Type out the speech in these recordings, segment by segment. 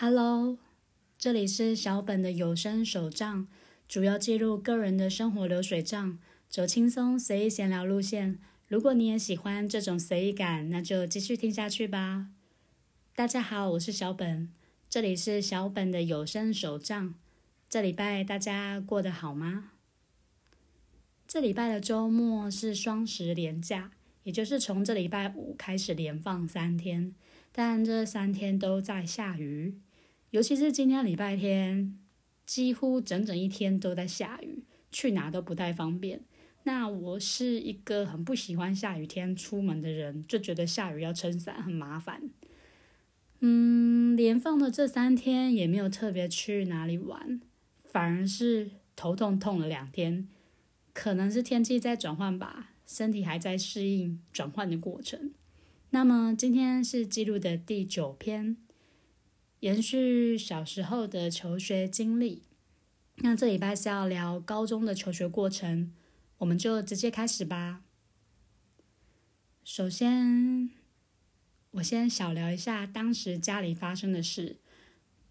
Hello，这里是小本的有声手账，主要记录个人的生活流水账，走轻松随意闲聊路线。如果你也喜欢这种随意感，那就继续听下去吧。大家好，我是小本，这里是小本的有声手账。这礼拜大家过得好吗？这礼拜的周末是双十连假，也就是从这礼拜五开始连放三天，但这三天都在下雨。尤其是今天礼拜天，几乎整整一天都在下雨，去哪都不太方便。那我是一个很不喜欢下雨天出门的人，就觉得下雨要撑伞很麻烦。嗯，连放的这三天也没有特别去哪里玩，反而是头痛痛了两天，可能是天气在转换吧，身体还在适应转换的过程。那么今天是记录的第九篇。延续小时候的求学经历，那这礼拜是要聊高中的求学过程，我们就直接开始吧。首先，我先小聊一下当时家里发生的事。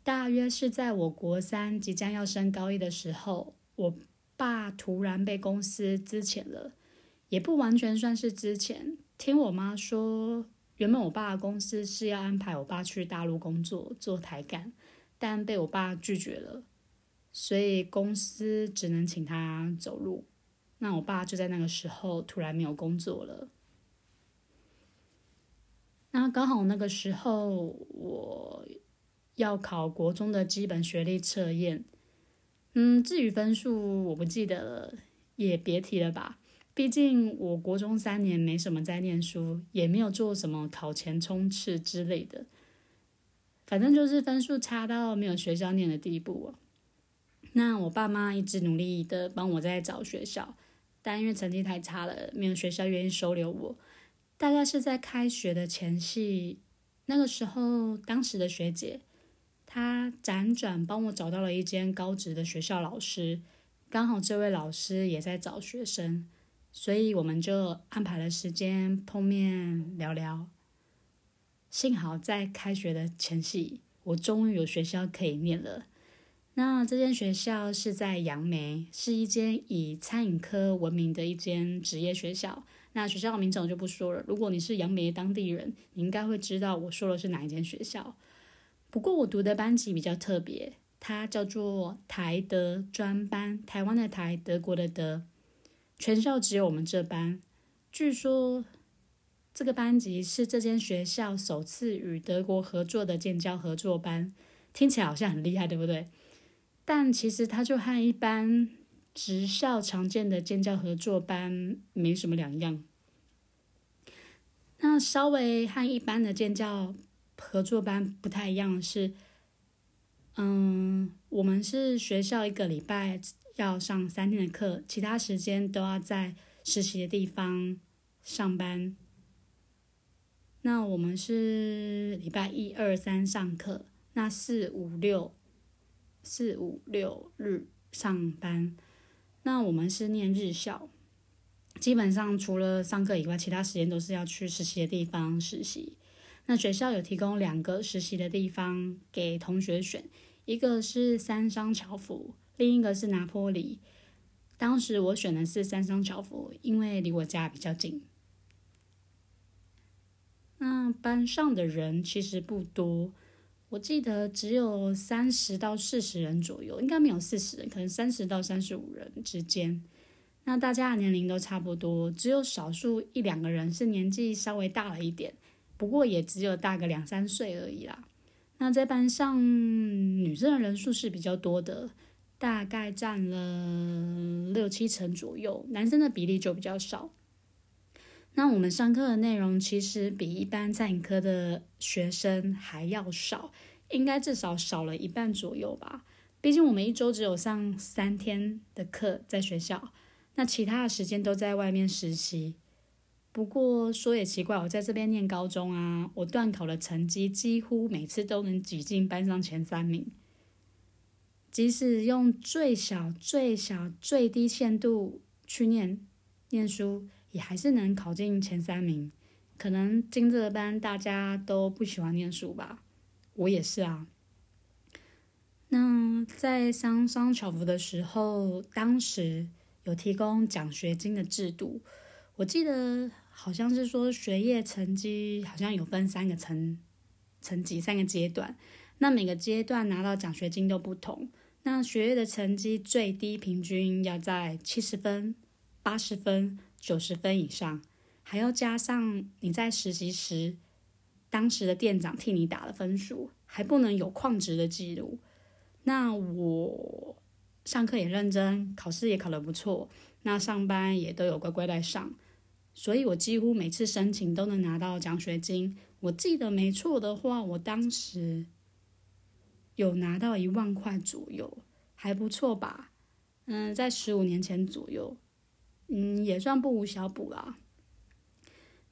大约是在我国三即将要升高一的时候，我爸突然被公司资遣了，也不完全算是资遣，听我妈说。原本我爸的公司是要安排我爸去大陆工作做台干，但被我爸拒绝了，所以公司只能请他走路。那我爸就在那个时候突然没有工作了。那刚好那个时候我要考国中的基本学历测验，嗯，至于分数我不记得了，也别提了吧。毕竟我国中三年没什么在念书，也没有做什么考前冲刺之类的，反正就是分数差到没有学校念的地步啊。那我爸妈一直努力的帮我在找学校，但因为成绩太差了，没有学校愿意收留我。大概是在开学的前夕，那个时候，当时的学姐她辗转帮我找到了一间高职的学校老师，刚好这位老师也在找学生。所以我们就安排了时间碰面聊聊。幸好在开学的前夕，我终于有学校可以念了。那这间学校是在杨梅，是一间以餐饮科闻名的一间职业学校。那学校的名称就不说了。如果你是杨梅当地人，你应该会知道我说的是哪一间学校。不过我读的班级比较特别，它叫做台德专班，台湾的台，德国的德。全校只有我们这班。据说这个班级是这间学校首次与德国合作的建教合作班，听起来好像很厉害，对不对？但其实它就和一般职校常见的建教合作班没什么两样。那稍微和一般的建教合作班不太一样的是，嗯，我们是学校一个礼拜。要上三天的课，其他时间都要在实习的地方上班。那我们是礼拜一、二、三上课，那四、五、六、四、五、六日上班。那我们是念日校，基本上除了上课以外，其他时间都是要去实习的地方实习。那学校有提供两个实习的地方给同学选，一个是三商巧福。另一个是拿坡里，当时我选的是三商巧福，因为离我家比较近。那班上的人其实不多，我记得只有三十到四十人左右，应该没有四十人，可能三十到三十五人之间。那大家的年龄都差不多，只有少数一两个人是年纪稍微大了一点，不过也只有大个两三岁而已啦。那在班上女生的人数是比较多的。大概占了六七成左右，男生的比例就比较少。那我们上课的内容其实比一般餐饮科的学生还要少，应该至少少了一半左右吧。毕竟我们一周只有上三天的课在学校，那其他的时间都在外面实习。不过说也奇怪，我在这边念高中啊，我段考的成绩几乎每次都能挤进班上前三名。即使用最小、最小、最低限度去念念书，也还是能考进前三名。可能进这个班大家都不喜欢念书吧，我也是啊。那在商商巧福的时候，当时有提供奖学金的制度，我记得好像是说学业成绩好像有分三个层层级，三个阶段。那每个阶段拿到奖学金都不同。那学业的成绩最低平均要在七十分、八十分、九十分以上，还要加上你在实习时当时的店长替你打的分数，还不能有旷职的记录。那我上课也认真，考试也考得不错，那上班也都有乖乖在上，所以我几乎每次申请都能拿到奖学金。我记得没错的话，我当时。有拿到一万块左右，还不错吧？嗯，在十五年前左右，嗯，也算不无小补啦。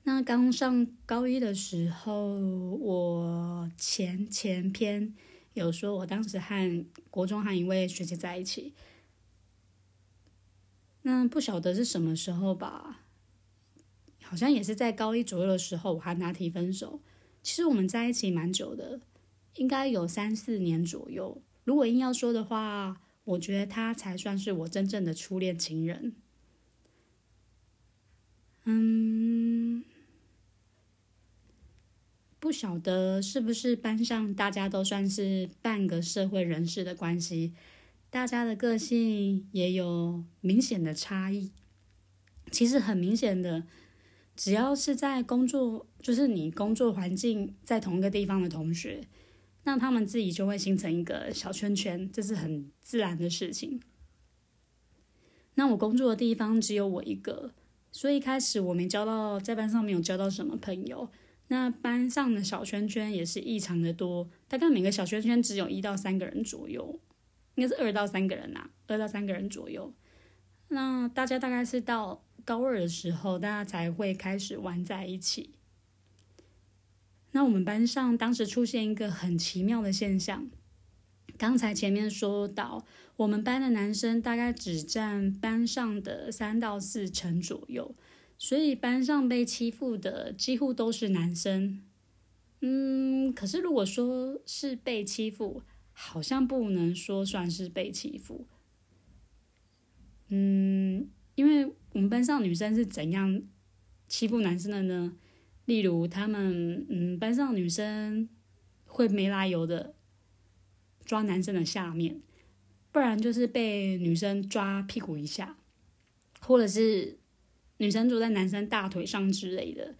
那刚上高一的时候，我前前篇有说，我当时和国中和一位学姐在一起。那不晓得是什么时候吧？好像也是在高一左右的时候，我和他提分手。其实我们在一起蛮久的。应该有三四年左右。如果硬要说的话，我觉得他才算是我真正的初恋情人。嗯，不晓得是不是班上大家都算是半个社会人士的关系，大家的个性也有明显的差异。其实很明显的，只要是在工作，就是你工作环境在同一个地方的同学。那他们自己就会形成一个小圈圈，这是很自然的事情。那我工作的地方只有我一个，所以一开始我没交到在班上没有交到什么朋友。那班上的小圈圈也是异常的多，大概每个小圈圈只有一到三个人左右，应该是二到三个人呐，二到三个人左右。那大家大概是到高二的时候，大家才会开始玩在一起。那我们班上当时出现一个很奇妙的现象，刚才前面说到，我们班的男生大概只占班上的三到四成左右，所以班上被欺负的几乎都是男生。嗯，可是如果说是被欺负，好像不能说算是被欺负。嗯，因为我们班上女生是怎样欺负男生的呢？例如，他们嗯，班上女生会没来由的抓男生的下面，不然就是被女生抓屁股一下，或者是女生坐在男生大腿上之类的。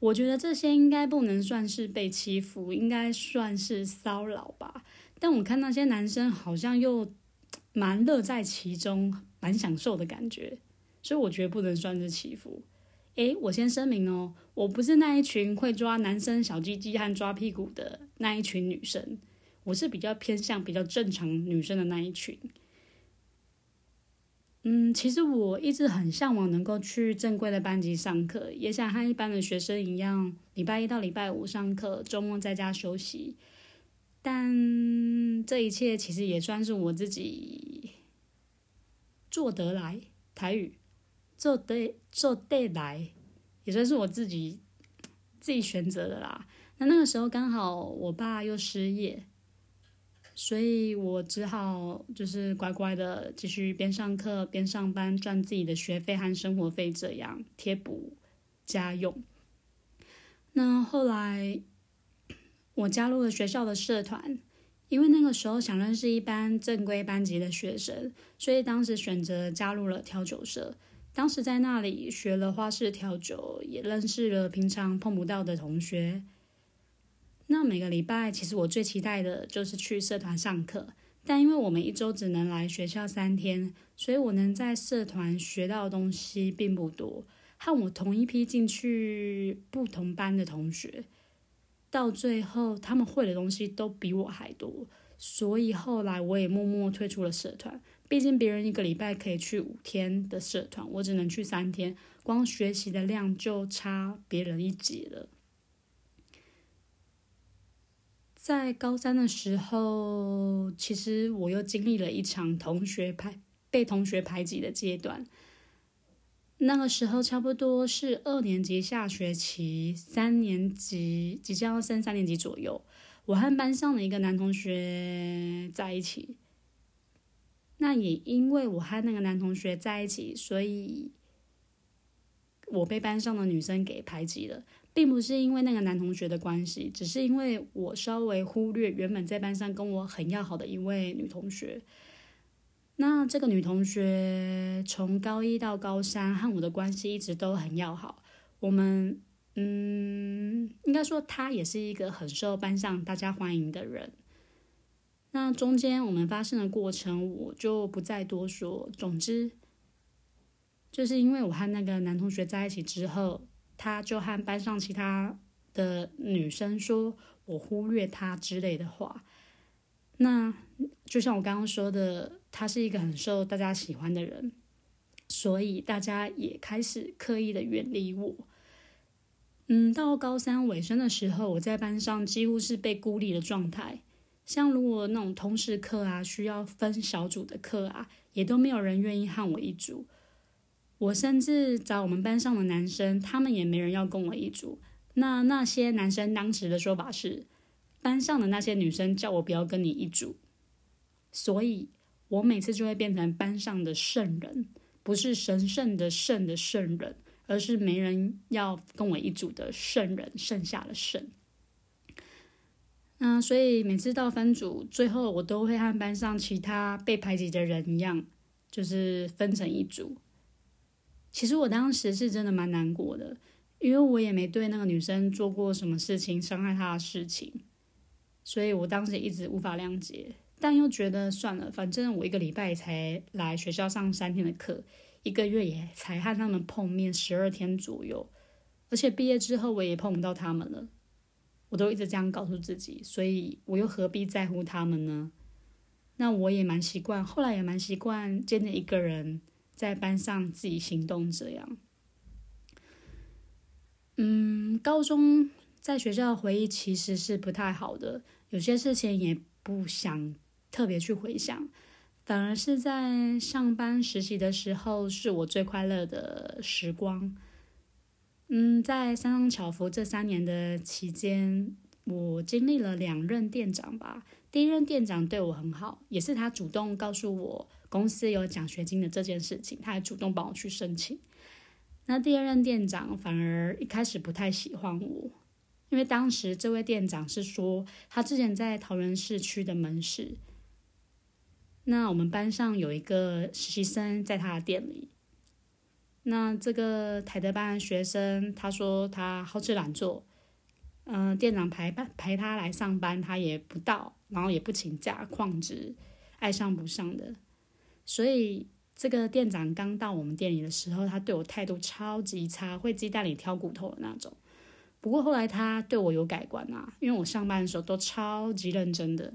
我觉得这些应该不能算是被欺负，应该算是骚扰吧。但我看那些男生好像又蛮乐在其中，蛮享受的感觉，所以我觉得不能算是欺负。诶，我先声明哦，我不是那一群会抓男生小鸡鸡和抓屁股的那一群女生，我是比较偏向比较正常女生的那一群。嗯，其实我一直很向往能够去正规的班级上课，也想和一般的学生一样，礼拜一到礼拜五上课，周末在家休息。但这一切其实也算是我自己做得来，台语。做得做得来，也算是我自己自己选择的啦。那那个时候刚好我爸又失业，所以我只好就是乖乖的继续边上课边上班，赚自己的学费和生活费，这样贴补家用。那后来我加入了学校的社团，因为那个时候想认识一班正规班级的学生，所以当时选择加入了调酒社。当时在那里学了花式调酒，也认识了平常碰不到的同学。那每个礼拜，其实我最期待的就是去社团上课。但因为我们一周只能来学校三天，所以我能在社团学到的东西并不多。和我同一批进去不同班的同学，到最后他们会的东西都比我还多，所以后来我也默默退出了社团。毕竟别人一个礼拜可以去五天的社团，我只能去三天，光学习的量就差别人一级了。在高三的时候，其实我又经历了一场同学排被同学排挤的阶段。那个时候差不多是二年级下学期，三年级即将要升三年级左右。我和班上的一个男同学在一起。那也因为我和那个男同学在一起，所以我被班上的女生给排挤了，并不是因为那个男同学的关系，只是因为我稍微忽略原本在班上跟我很要好的一位女同学。那这个女同学从高一到高三和我的关系一直都很要好，我们嗯，应该说她也是一个很受班上大家欢迎的人。那中间我们发生的过程，我就不再多说。总之，就是因为我和那个男同学在一起之后，他就和班上其他的女生说我忽略他之类的话。那就像我刚刚说的，他是一个很受大家喜欢的人，所以大家也开始刻意的远离我。嗯，到高三尾声的时候，我在班上几乎是被孤立的状态。像如果那种通识课啊，需要分小组的课啊，也都没有人愿意和我一组。我甚至找我们班上的男生，他们也没人要跟我一组。那那些男生当时的说法是，班上的那些女生叫我不要跟你一组。所以我每次就会变成班上的圣人，不是神圣的圣的圣人，而是没人要跟我一组的圣人，剩下的圣。嗯，所以每次到分组，最后我都会和班上其他被排挤的人一样，就是分成一组。其实我当时是真的蛮难过的，因为我也没对那个女生做过什么事情伤害她的事情，所以我当时一直无法谅解，但又觉得算了，反正我一个礼拜才来学校上三天的课，一个月也才和他们碰面十二天左右，而且毕业之后我也碰不到他们了。我都一直这样告诉自己，所以我又何必在乎他们呢？那我也蛮习惯，后来也蛮习惯渐渐一个人在班上自己行动这样。嗯，高中在学校的回忆其实是不太好的，有些事情也不想特别去回想，反而是在上班实习的时候是我最快乐的时光。嗯，在三商巧福这三年的期间，我经历了两任店长吧。第一任店长对我很好，也是他主动告诉我公司有奖学金的这件事情，他还主动帮我去申请。那第二任店长反而一开始不太喜欢我，因为当时这位店长是说他之前在桃园市区的门市，那我们班上有一个实习生在他的店里。那这个台德班学生，他说他好吃懒做，嗯，店长排班排他来上班，他也不到，然后也不请假，旷职，爱上不上的。所以这个店长刚到我们店里的时候，他对我态度超级差，会鸡蛋里挑骨头的那种。不过后来他对我有改观啊，因为我上班的时候都超级认真的。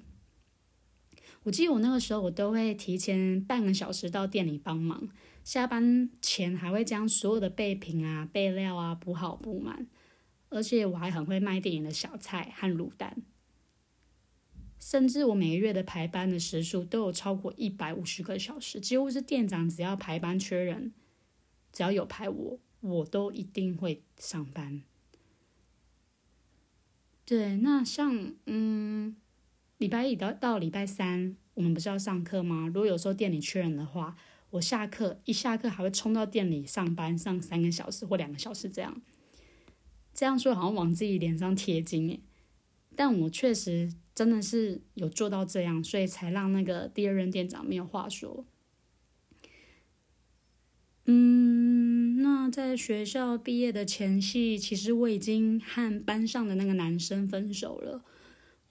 我记得我那个时候，我都会提前半个小时到店里帮忙。下班前还会将所有的备品啊、备料啊补好补满，而且我还很会卖店里的小菜和卤蛋，甚至我每个月的排班的时数都有超过一百五十个小时，几乎是店长只要排班缺人，只要有排我，我都一定会上班。对，那像嗯，礼拜一到到礼拜三，我们不是要上课吗？如果有时候店里缺人的话。我下课一下课还会冲到店里上班，上三个小时或两个小时这样。这样说好像往自己脸上贴金耶，但我确实真的是有做到这样，所以才让那个第二任店长没有话说。嗯，那在学校毕业的前夕，其实我已经和班上的那个男生分手了。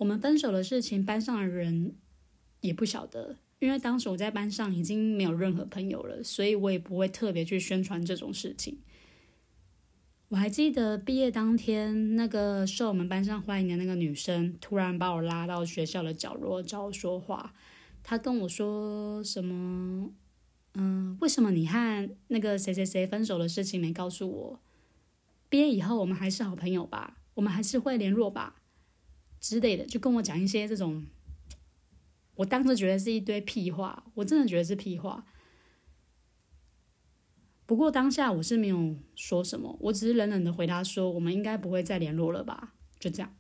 我们分手的事情，班上的人也不晓得。因为当时我在班上已经没有任何朋友了，所以我也不会特别去宣传这种事情。我还记得毕业当天，那个受我们班上欢迎的那个女生突然把我拉到学校的角落找我说话。她跟我说什么？嗯，为什么你和那个谁谁谁分手的事情没告诉我？毕业以后我们还是好朋友吧？我们还是会联络吧？之类的，就跟我讲一些这种。我当时觉得是一堆屁话，我真的觉得是屁话。不过当下我是没有说什么，我只是冷冷的回答说：“我们应该不会再联络了吧？”就这样。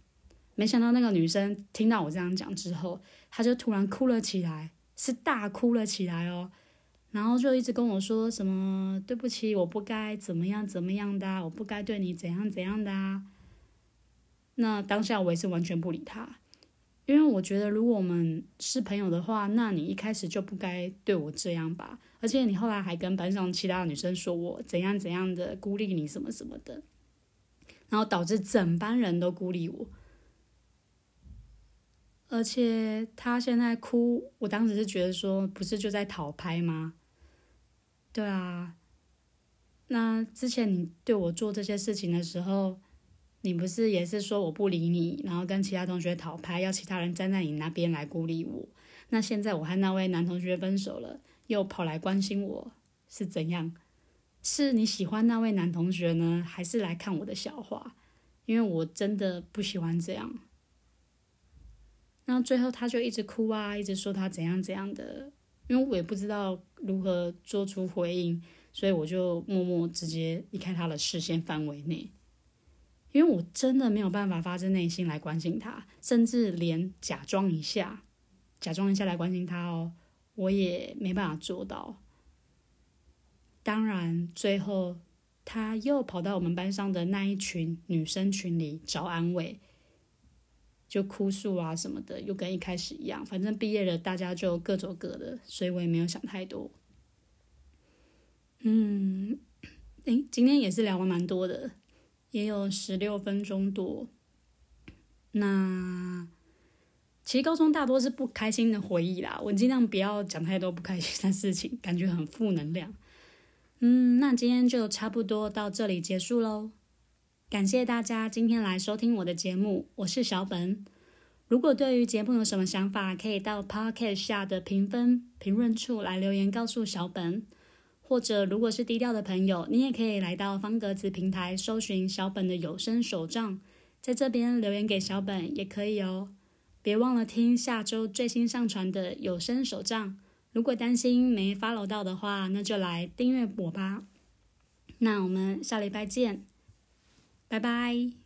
没想到那个女生听到我这样讲之后，她就突然哭了起来，是大哭了起来哦。然后就一直跟我说什么对不起，我不该怎么样怎么样的，我不该对你怎样怎样的啊。那当下我也是完全不理他，因为我觉得如果我们是朋友的话，那你一开始就不该对我这样吧。而且你后来还跟班上其他的女生说我怎样怎样的孤立你什么什么的，然后导致整班人都孤立我。而且他现在哭，我当时是觉得说，不是就在讨拍吗？对啊，那之前你对我做这些事情的时候，你不是也是说我不理你，然后跟其他同学讨拍，要其他人站在你那边来孤立我？那现在我和那位男同学分手了，又跑来关心我，是怎样？是你喜欢那位男同学呢，还是来看我的笑话？因为我真的不喜欢这样。那最后他就一直哭啊，一直说他怎样怎样的。因为我也不知道如何做出回应，所以我就默默直接离开他的视线范围内。因为我真的没有办法发自内心来关心他，甚至连假装一下、假装一下来关心他哦，我也没办法做到。当然，最后他又跑到我们班上的那一群女生群里找安慰。就哭诉啊什么的，又跟一开始一样。反正毕业了，大家就各走各的，所以我也没有想太多。嗯，诶，今天也是聊了蛮多的，也有十六分钟多。那其实高中大多是不开心的回忆啦，我尽量不要讲太多不开心的事情，感觉很负能量。嗯，那今天就差不多到这里结束喽。感谢大家今天来收听我的节目，我是小本。如果对于节目有什么想法，可以到 Podcast 下的评分评论处来留言告诉小本。或者如果是低调的朋友，你也可以来到方格子平台搜寻小本的有声手账，在这边留言给小本也可以哦。别忘了听下周最新上传的有声手账。如果担心没 follow 到的话，那就来订阅我吧。那我们下礼拜见。拜拜。